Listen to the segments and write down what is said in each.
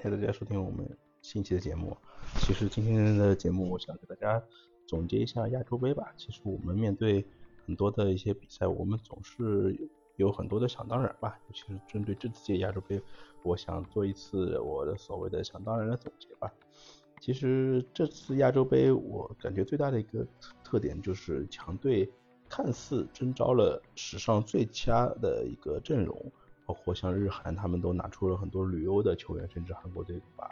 感谢大家收听我们新一期的节目。其实今天的节目，我想给大家总结一下亚洲杯吧。其实我们面对很多的一些比赛，我们总是有很多的想当然吧。尤其是针对这次届亚洲杯，我想做一次我的所谓的想当然的总结吧。其实这次亚洲杯，我感觉最大的一个特点就是强队看似征召了史上最佳的一个阵容。包括像日韩，他们都拿出了很多旅游的球员，甚至韩国队把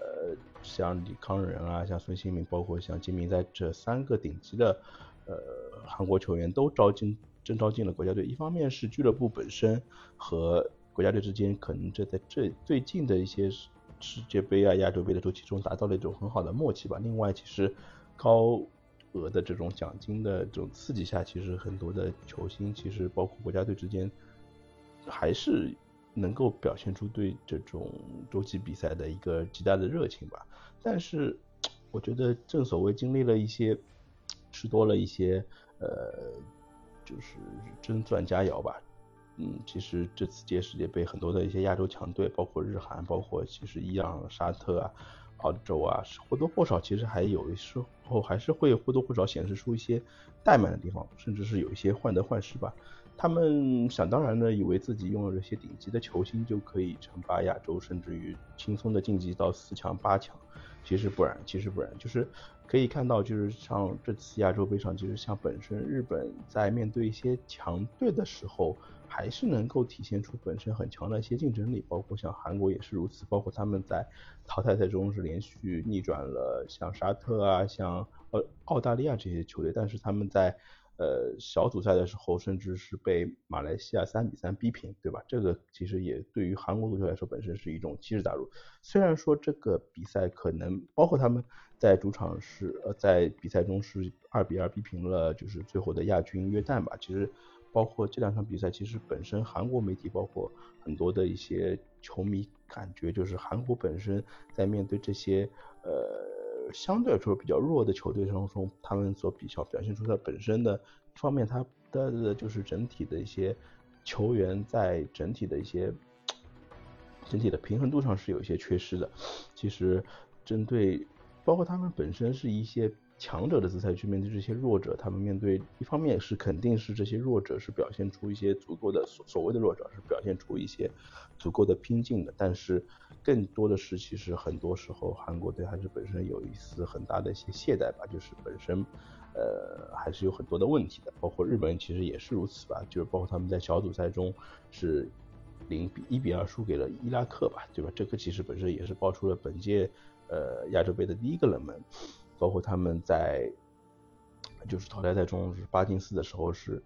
呃像李康仁啊，像孙兴民，包括像金明在这三个顶级的呃韩国球员都招进征招进了国家队。一方面是俱乐部本身和国家队之间，可能这在这最近的一些世界杯啊、亚洲杯的周期中达到了一种很好的默契吧。另外，其实高额的这种奖金的这种刺激下，其实很多的球星，其实包括国家队之间。还是能够表现出对这种洲际比赛的一个极大的热情吧。但是我觉得正所谓经历了一些吃多了一些呃，就是真钻佳肴吧。嗯，其实这次届世界杯很多的一些亚洲强队，包括日韩，包括其实伊朗、沙特啊、澳洲啊，或多或少其实还有时候还是会或多或少显示出一些怠慢的地方，甚至是有一些患得患失吧。他们想当然的以为自己拥有这些顶级的球星就可以称霸亚洲，甚至于轻松的晋级到四强八强。其实不然，其实不然，就是可以看到，就是像这次亚洲杯上，其实像本身日本在面对一些强队的时候，还是能够体现出本身很强的一些竞争力。包括像韩国也是如此，包括他们在淘汰赛中是连续逆转了像沙特啊、像呃澳大利亚这些球队，但是他们在呃，小组赛的时候，甚至是被马来西亚三比三逼平，对吧？这个其实也对于韩国足球来说，本身是一种奇耻大辱。虽然说这个比赛可能包括他们在主场是呃在比赛中是二比二逼平了，就是最后的亚军约旦吧。其实包括这两场比赛，其实本身韩国媒体包括很多的一些球迷感觉，就是韩国本身在面对这些呃。相对来说比较弱的球队当中，他们所比较表现出的本身的方面，他的就是整体的一些球员在整体的一些整体的平衡度上是有一些缺失的。其实针对包括他们本身是一些。强者的姿态去面对这些弱者，他们面对一方面是肯定是这些弱者是表现出一些足够的所所谓的弱者是表现出一些足够的拼劲的，但是更多的是其实很多时候韩国队还是本身有一丝很大的一些懈怠吧，就是本身呃还是有很多的问题的，包括日本其实也是如此吧，就是包括他们在小组赛中是零比一比二输给了伊拉克吧，对吧？这个其实本身也是爆出了本届呃亚洲杯的第一个冷门。包括他们在就是淘汰赛中是八进四的时候是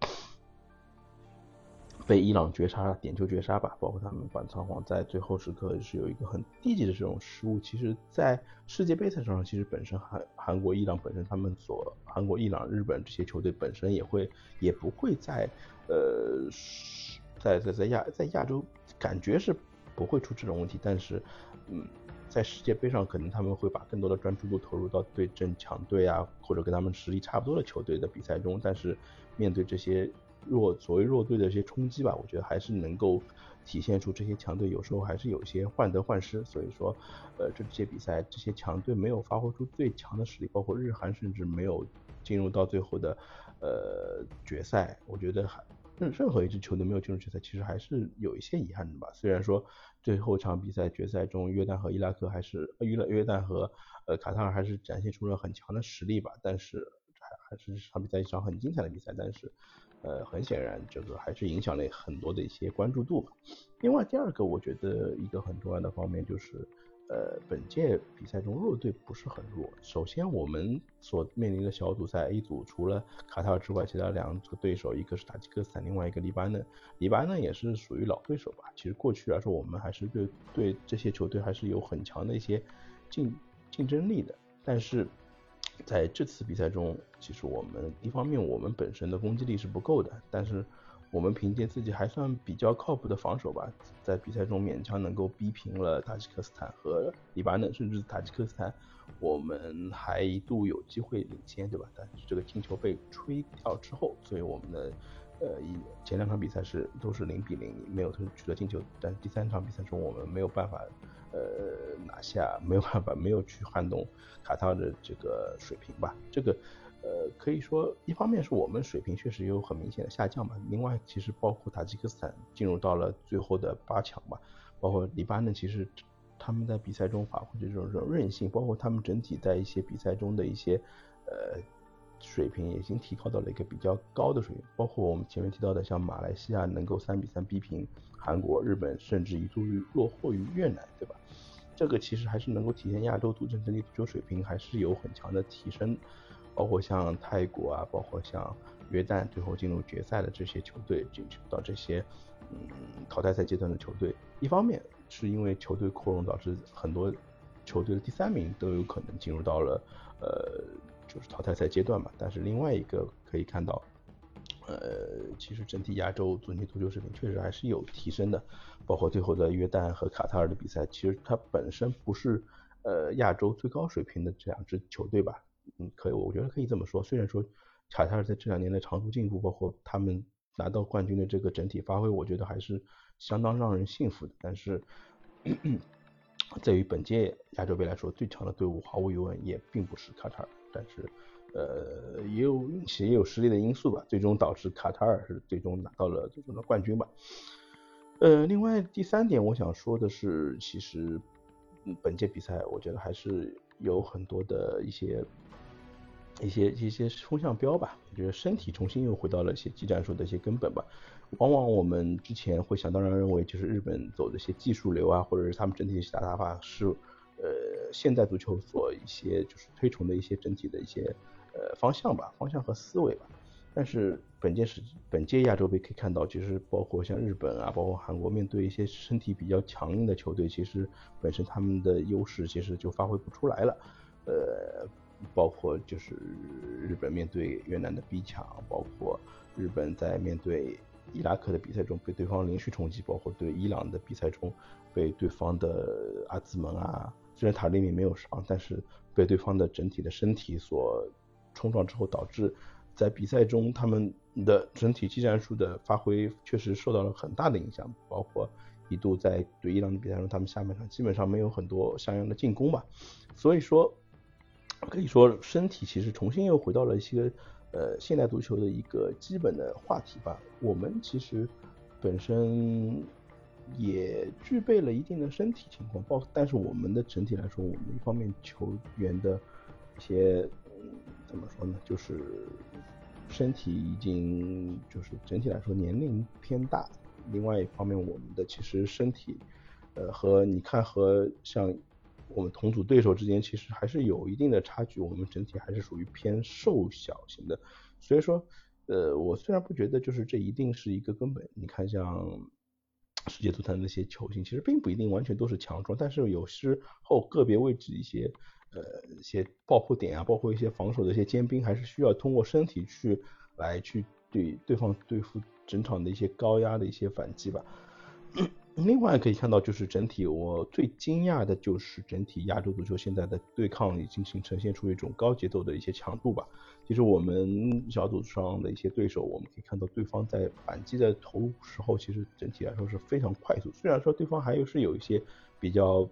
被伊朗绝杀点球绝杀吧，包括他们反仓皇在最后时刻是有一个很低级的这种失误。其实，在世界杯赛场上，其实本身韩韩国、伊朗本身他们所韩国、伊朗、日本这些球队本身也会也不会在呃在在在亚在亚洲感觉是不会出这种问题，但是嗯。在世界杯上，可能他们会把更多的专注度投入到对阵强队啊，或者跟他们实力差不多的球队的比赛中。但是面对这些弱所谓弱队的一些冲击吧，我觉得还是能够体现出这些强队有时候还是有些患得患失。所以说，呃，这些比赛这些强队没有发挥出最强的实力，包括日韩甚至没有进入到最后的呃决赛。我觉得还。任任何一支球队没有进入决赛，其实还是有一些遗憾的吧。虽然说最后场比赛决赛中，约旦和伊拉克还是约约旦和呃卡塔尔还是展现出了很强的实力吧，但是还还是场比赛一场很精彩的比赛。但是呃很显然这个还是影响了很多的一些关注度吧。另外第二个我觉得一个很重要的方面就是。呃，本届比赛中弱队不是很弱。首先，我们所面临的小组赛 A 组，除了卡塔尔之外，其他两个对手，一个是塔吉克斯坦，另外一个黎巴嫩。黎巴嫩也是属于老对手吧？其实过去来说，我们还是对对这些球队还是有很强的一些竞竞争力的。但是在这次比赛中，其实我们一方面我们本身的攻击力是不够的，但是。我们凭借自己还算比较靠谱的防守吧，在比赛中勉强能够逼平了塔吉克斯坦和黎巴嫩，甚至塔吉克斯坦，我们还一度有机会领先，对吧？但是这个进球被吹掉之后，所以我们的呃，一前两场比赛是都是零比零，没有取得进球，但第三场比赛中我们没有办法呃拿下，没有办法没有去撼动卡塔尔的这个水平吧。这个呃可以说一方面是我们水平确实有很明显的下降吧，另外其实包括塔吉克斯坦进入到了最后的八强吧，包括黎巴嫩其实他们在比赛中发挥的这种这种韧性，包括他们整体在一些比赛中的一些呃。水平已经提高到了一个比较高的水平，包括我们前面提到的，像马来西亚能够三比三逼平韩国、日本，甚至一度于落后于越南，对吧？这个其实还是能够体现亚洲足球整体足球水平还是有很强的提升。包括像泰国啊，包括像约旦，最后进入决赛的这些球队，进入到这些嗯淘汰赛阶段的球队，一方面是因为球队扩容导致很多球队的第三名都有可能进入到了呃。就是淘汰赛阶段嘛，但是另外一个可以看到，呃，其实整体亚洲足球足球水平确实还是有提升的，包括最后的约旦和卡塔尔的比赛，其实它本身不是呃亚洲最高水平的这两支球队吧，嗯，可以，我觉得可以这么说。虽然说卡塔尔在这两年的长足进步，包括他们拿到冠军的这个整体发挥，我觉得还是相当让人信服的，但是。在于本届亚洲杯来说，最强的队伍毫无疑问也并不是卡塔尔，但是，呃，也有运气，也有实力的因素吧，最终导致卡塔尔是最终拿到了最终的冠军吧。呃，另外第三点我想说的是，其实本届比赛我觉得还是有很多的一些。一些一些风向标吧，我觉得身体重新又回到了一些技战术的一些根本吧。往往我们之前会想当然认为，就是日本走的一些技术流啊，或者是他们整体的打打法是呃现代足球所一些就是推崇的一些整体的一些呃方向吧，方向和思维吧。但是本届是本届亚洲杯可以看到，其实包括像日本啊，包括韩国，面对一些身体比较强硬的球队，其实本身他们的优势其实就发挥不出来了，呃。包括就是日本面对越南的逼抢，包括日本在面对伊拉克的比赛中被对方连续冲击，包括对伊朗的比赛中被对方的阿兹蒙啊，虽然塔利米没有伤，但是被对方的整体的身体所冲撞之后，导致在比赛中他们的整体技战术的发挥确实受到了很大的影响，包括一度在对伊朗的比赛中，他们下半场基本上没有很多像样的进攻吧，所以说。可以说，身体其实重新又回到了一些呃现代足球的一个基本的话题吧。我们其实本身也具备了一定的身体情况，包但是我们的整体来说，我们一方面球员的一些嗯怎么说呢，就是身体已经就是整体来说年龄偏大。另外一方面，我们的其实身体呃和你看和像。我们同组对手之间其实还是有一定的差距，我们整体还是属于偏瘦小型的，所以说，呃，我虽然不觉得就是这一定是一个根本，你看像世界足坛那些球星，其实并不一定完全都是强壮，但是有时候个别位置一些呃一些爆破点啊，包括一些防守的一些尖兵，还是需要通过身体去来去对对方对付整场的一些高压的一些反击吧。另外可以看到，就是整体我最惊讶的就是整体亚洲足球现在的对抗已经形呈现出一种高节奏的一些强度吧。其实我们小组上的一些对手，我们可以看到对方在反击的头时候，其实整体来说是非常快速。虽然说对方还有是有一些比较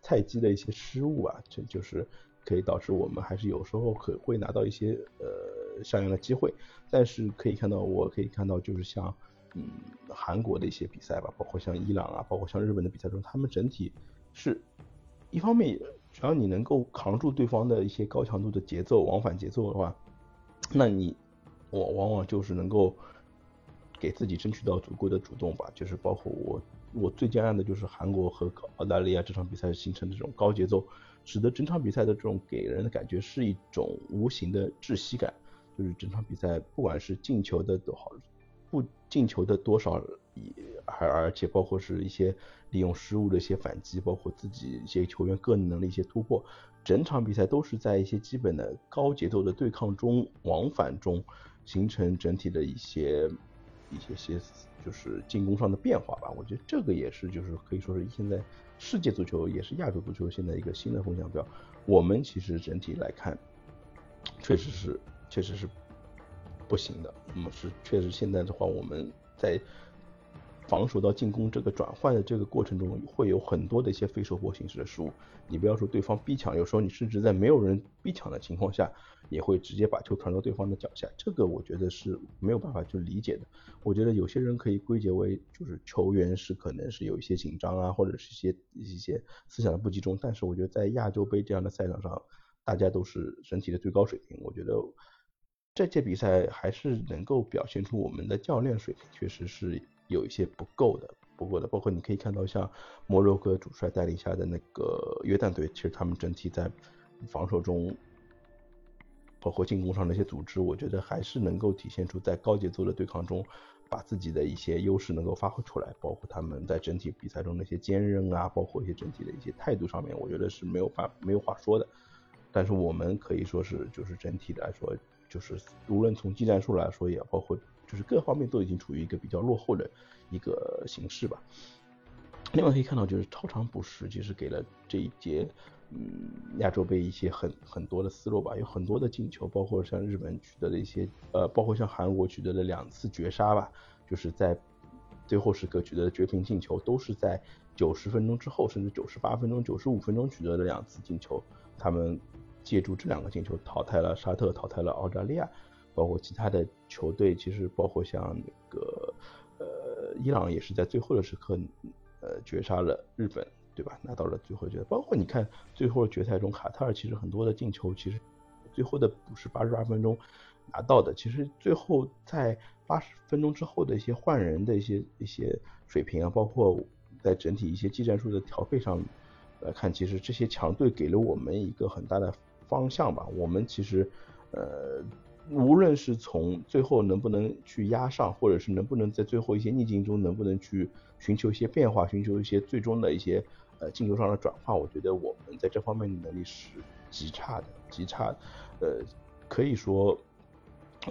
菜鸡的一些失误啊，这就是可以导致我们还是有时候可会拿到一些呃像样的机会。但是可以看到，我可以看到就是像。嗯，韩国的一些比赛吧，包括像伊朗啊，包括像日本的比赛中，他们整体是一方面，只要你能够扛住对方的一些高强度的节奏、往返节奏的话，那你我往往就是能够给自己争取到足够的主动吧。就是包括我，我最惊讶的就是韩国和澳大利亚这场比赛形成的这种高节奏，使得整场比赛的这种给人的感觉是一种无形的窒息感，就是整场比赛不管是进球的都好。不进球的多少，也而而且包括是一些利用失误的一些反击，包括自己一些球员个人能力一些突破，整场比赛都是在一些基本的高节奏的对抗中往返中形成整体的一些一些些就是进攻上的变化吧。我觉得这个也是就是可以说是现在世界足球也是亚洲足球现在一个新的风向标。我们其实整体来看，确实是确实是。不行的。那么是确实现在的话，我们在防守到进攻这个转换的这个过程中，会有很多的一些非收获形式的失误。你不要说对方逼抢，有时候你甚至在没有人逼抢的情况下，也会直接把球传到对方的脚下。这个我觉得是没有办法去理解的。我觉得有些人可以归结为就是球员是可能是有一些紧张啊，或者是一些一些思想的不集中。但是我觉得在亚洲杯这样的赛场上，大家都是整体的最高水平。我觉得这届比赛还是能够表现出我们的教练水平确实是。有一些不够的，不够的，包括你可以看到像摩洛哥主帅带领下的那个约旦队，其实他们整体在防守中，包括进攻上的一些组织，我觉得还是能够体现出在高节奏的对抗中，把自己的一些优势能够发挥出来。包括他们在整体比赛中的一些坚韧啊，包括一些整体的一些态度上面，我觉得是没有法没有话说的。但是我们可以说是就是整体来说，就是无论从技战术来说，也包括。就是各方面都已经处于一个比较落后的一个形势吧。另外可以看到，就是超长补时其实给了这一届嗯亚洲杯一些很很多的思路吧，有很多的进球，包括像日本取得的一些呃，包括像韩国取得的两次绝杀吧，就是在最后时刻取得的绝平进球，都是在九十分钟之后，甚至九十八分钟、九十五分钟取得的两次进球。他们借助这两个进球淘汰了沙特，淘汰了澳大利亚。包括其他的球队，其实包括像那个呃伊朗也是在最后的时刻呃绝杀了日本，对吧？拿到了最后决赛。包括你看最后决赛中，卡塔尔其实很多的进球，其实最后的不是八十八分钟拿到的。其实最后在八十分钟之后的一些换人的一些一些水平啊，包括在整体一些技战术的调配上来看，其实这些强队给了我们一个很大的方向吧。我们其实呃。无论是从最后能不能去压上，或者是能不能在最后一些逆境中能不能去寻求一些变化，寻求一些最终的一些呃进球上的转化，我觉得我们在这方面的能力是极差的，极差。呃，可以说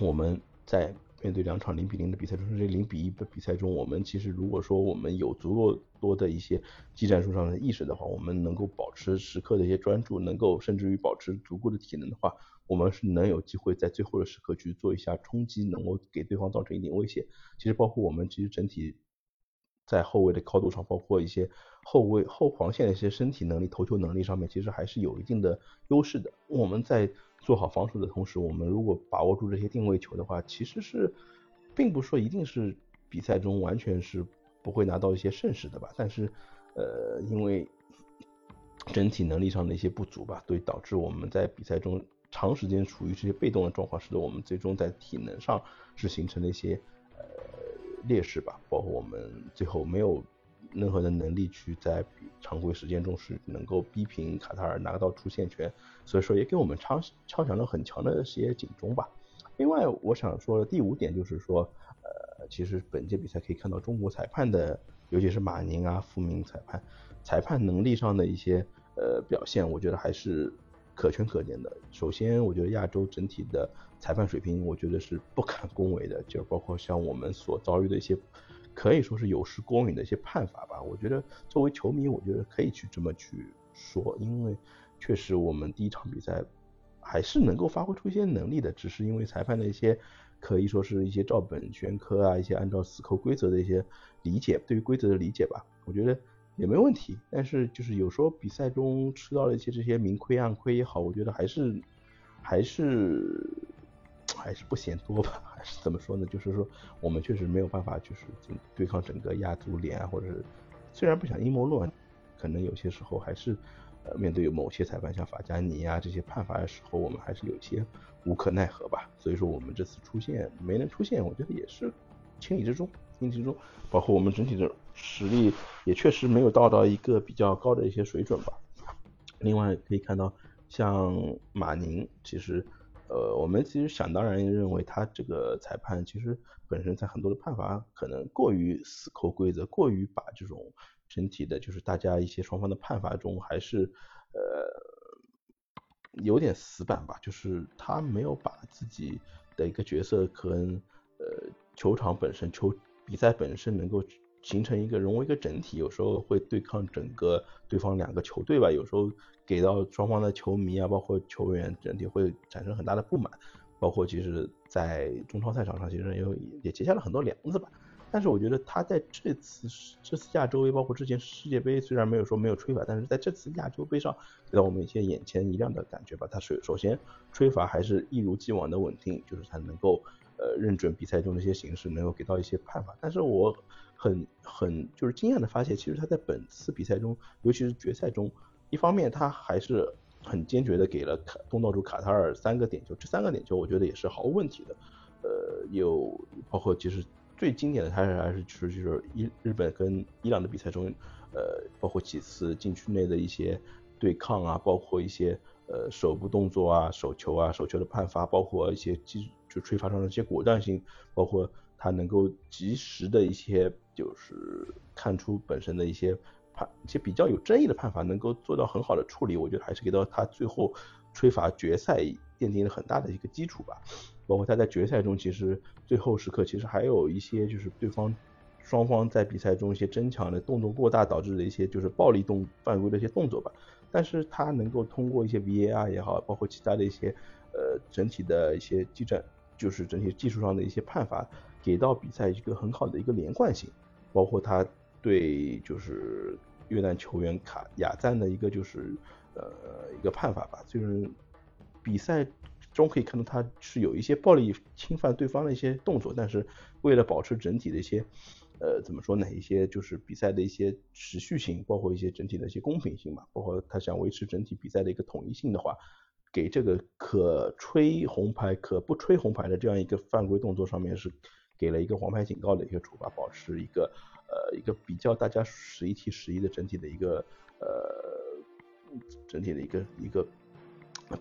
我们在面对两场零比零的比赛中，这零比一的比赛中，我们其实如果说我们有足够多的一些技战术上的意识的话，我们能够保持时刻的一些专注，能够甚至于保持足够的体能的话。我们是能有机会在最后的时刻去做一下冲击，能够给对方造成一点威胁。其实包括我们其实整体在后卫的高度上，包括一些后卫后防线的一些身体能力、投球能力上面，其实还是有一定的优势的。我们在做好防守的同时，我们如果把握住这些定位球的话，其实是并不说一定是比赛中完全是不会拿到一些胜势的吧。但是呃，因为整体能力上的一些不足吧，对导致我们在比赛中。长时间处于这些被动的状况，使得我们最终在体能上是形成了一些劣势吧。包括我们最后没有任何的能力去在常规时间中是能够逼平卡塔尔拿到出线权，所以说也给我们敲敲响了很强的一些警钟吧。另外，我想说的第五点就是说，呃，其实本届比赛可以看到中国裁判的，尤其是马宁啊、傅明裁判，裁判能力上的一些呃表现，我觉得还是。可圈可点的。首先，我觉得亚洲整体的裁判水平，我觉得是不敢恭维的。就包括像我们所遭遇的一些，可以说是有失公允的一些判罚吧。我觉得作为球迷，我觉得可以去这么去说，因为确实我们第一场比赛还是能够发挥出一些能力的，只是因为裁判的一些可以说是一些照本宣科啊，一些按照死扣规则的一些理解，对于规则的理解吧。我觉得。也没问题，但是就是有时候比赛中吃到了一些这些明亏暗亏也好，我觉得还是还是还是不嫌多吧，还是怎么说呢？就是说我们确实没有办法，就是对抗整个亚足联啊，或者是虽然不想阴谋论，可能有些时候还是呃面对某些裁判像法加尼啊这些判罚的时候，我们还是有些无可奈何吧。所以说我们这次出现没能出现，我觉得也是情理之中。竞技中，包括我们整体的实力也确实没有到到一个比较高的一些水准吧。另外可以看到，像马宁，其实，呃，我们其实想当然认为他这个裁判其实本身在很多的判罚可能过于死扣规则，过于把这种整体的，就是大家一些双方的判罚中还是呃有点死板吧，就是他没有把自己的一个角色跟呃球场本身球。比赛本身能够形成一个融为一个整体，有时候会对抗整个对方两个球队吧，有时候给到双方的球迷啊，包括球员整体会产生很大的不满。包括其实在中超赛场上，其实也也结下了很多梁子吧。但是我觉得他在这次这次亚洲杯，包括之前世界杯，虽然没有说没有吹罚，但是在这次亚洲杯上给到我们一些眼前一亮的感觉吧。他首首先吹罚还是一如既往的稳定，就是他能够呃认准比赛中的一些形式，能够给到一些判罚。但是我很很就是惊讶的发现，其实他在本次比赛中，尤其是决赛中，一方面他还是很坚决的给了卡东道主卡塔尔三个点球，这三个点球我觉得也是毫无问题的。呃，有包括其实。最经典的还是还是就是就是伊日本跟伊朗的比赛中，呃，包括几次禁区内的一些对抗啊，包括一些呃手部动作啊、手球啊、手球的判罚，包括一些技就吹罚上的一些果断性，包括他能够及时的一些就是看出本身的一些判一些比较有争议的判罚，能够做到很好的处理，我觉得还是给到他最后吹罚决赛奠定了很大的一个基础吧。包括他在决赛中，其实最后时刻其实还有一些就是对方双方在比赛中一些争抢的动作过大导致的一些就是暴力动犯规的一些动作吧。但是他能够通过一些 VAR 也好，包括其他的一些呃整体的一些技战，就是整体技术上的一些判罚，给到比赛一个很好的一个连贯性。包括他对就是越南球员卡亚赞的一个就是呃一个判罚吧，就是比赛。中可以看到他是有一些暴力侵犯对方的一些动作，但是为了保持整体的一些，呃，怎么说呢？一些就是比赛的一些持续性，包括一些整体的一些公平性嘛，包括他想维持整体比赛的一个统一性的话，给这个可吹红牌可不吹红牌的这样一个犯规动作上面是给了一个黄牌警告的一个处罚，保持一个呃一个比较大家十一踢十一的整体的一个呃整体的一个一个。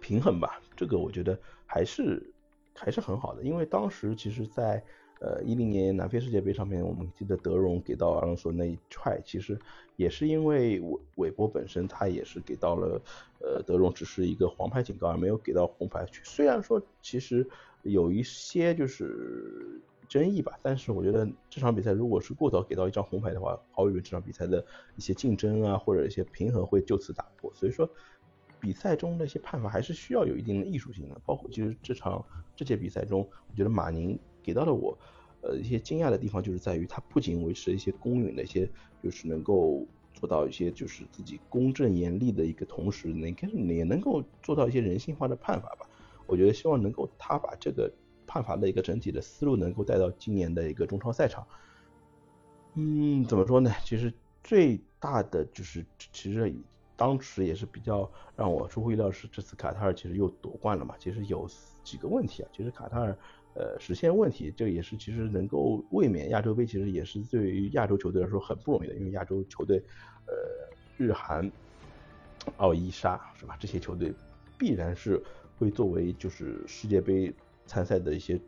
平衡吧，这个我觉得还是还是很好的，因为当时其实，在呃一零年南非世界杯上面，我们记得德容给到阿隆索那一踹，其实也是因为韦韦伯本身他也是给到了呃德容只是一个黄牌警告，而没有给到红牌。虽然说其实有一些就是争议吧，但是我觉得这场比赛如果是过早给到一张红牌的话，毫无疑问这场比赛的一些竞争啊或者一些平衡会就此打破。所以说。比赛中那些判罚还是需要有一定的艺术性的，包括其实这场这届比赛中，我觉得马宁给到了我，呃一些惊讶的地方，就是在于他不仅维持了一些公允的一些，就是能够做到一些就是自己公正严厉的一个同时，能跟也能够做到一些人性化的判罚吧。我觉得希望能够他把这个判罚的一个整体的思路能够带到今年的一个中超赛场。嗯，怎么说呢？其实最大的就是其实。当时也是比较让我出乎意料是，这次卡塔尔其实又夺冠了嘛。其实有几个问题啊，其实卡塔尔呃实现问题，这也是其实能够卫冕亚洲杯，其实也是对于亚洲球队来说很不容易的，因为亚洲球队呃日韩奥伊沙是吧？这些球队必然是会作为就是世界杯参赛的一些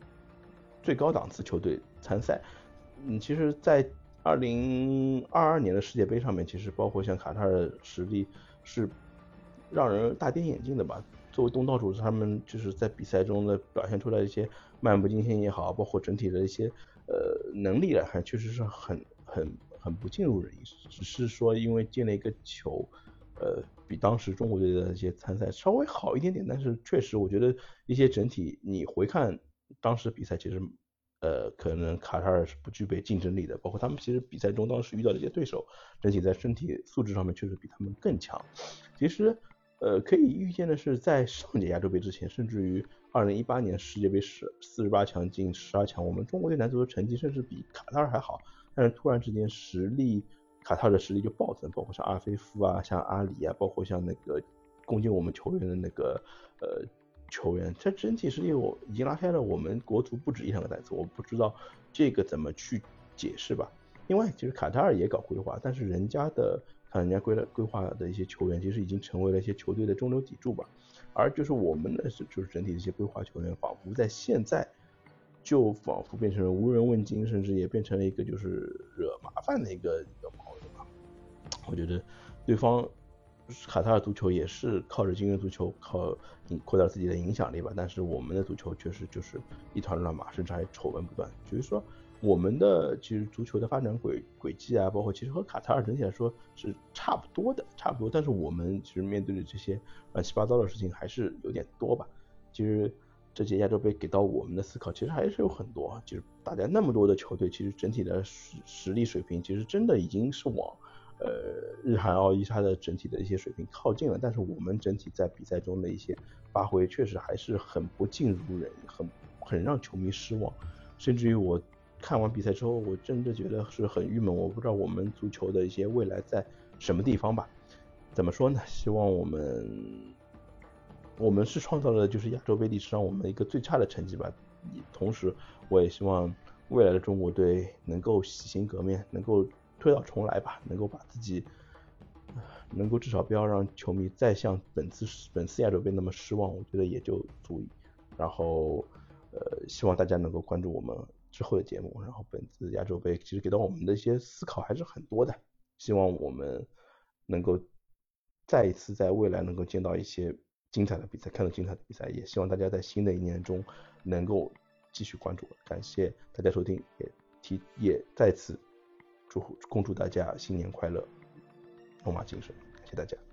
最高档次球队参赛。嗯，其实，在二零二二年的世界杯上面，其实包括像卡塔尔的实力是让人大跌眼镜的吧。作为东道主，他们就是在比赛中的表现出来一些漫不经心也好，包括整体的一些呃能力来看，确实是很很很不尽如人意。只是说因为进了一个球，呃，比当时中国队的一些参赛稍微好一点点，但是确实我觉得一些整体你回看当时比赛，其实。呃，可能卡塔尔是不具备竞争力的，包括他们其实比赛中当时遇到的一些对手，整体在身体素质上面确实比他们更强。其实，呃，可以预见的是，在上届亚洲杯之前，甚至于二零一八年世界杯十四十八强进十二强，我们中国队男足的成绩甚至比卡塔尔还好。但是突然之间实力，卡塔尔的实力就暴增，包括像阿菲夫啊，像阿里啊，包括像那个攻击我们球员的那个呃。球员，这整体实力我已经拉开了我们国足不止一两个档次，我不知道这个怎么去解释吧。另外，其实卡塔尔也搞规划，但是人家的看人家规了规划的一些球员，其实已经成为了一些球队的中流砥柱吧。而就是我们的就是整体的一些规划球员，仿佛在现在就仿佛变成了无人问津，甚至也变成了一个就是惹麻烦的一个一个矛盾吧。我觉得对方。卡塔尔足球也是靠着精英足球，靠扩大自己的影响力吧。但是我们的足球确实就是一团乱麻，甚至还丑闻不断。就是说，我们的其实足球的发展轨轨迹啊，包括其实和卡塔尔整体来说是差不多的，差不多。但是我们其实面对的这些乱七八糟的事情还是有点多吧。其实，这届亚洲杯给到我们的思考其实还是有很多，就是大家那么多的球队，其实整体的实实力水平其实真的已经是往呃日韩奥伊沙的整体的一些水平靠近了，但是我们整体在比赛中的一些发挥确实还是很不尽如人意，很很让球迷失望，甚至于我看完比赛之后，我真的觉得是很郁闷，我不知道我们足球的一些未来在什么地方吧？怎么说呢？希望我们。我们是创造了就是亚洲杯历史上我们一个最差的成绩吧，同时我也希望未来的中国队能够洗心革面，能够推倒重来吧，能够把自己，能够至少不要让球迷再像本次本次亚洲杯那么失望，我觉得也就足以。然后呃，希望大家能够关注我们之后的节目。然后本次亚洲杯其实给到我们的一些思考还是很多的，希望我们能够再一次在未来能够见到一些。精彩的比赛，看到精彩的比赛，也希望大家在新的一年中能够继续关注。感谢大家收听，也提也再次祝恭祝大家新年快乐，龙马精神，感谢大家。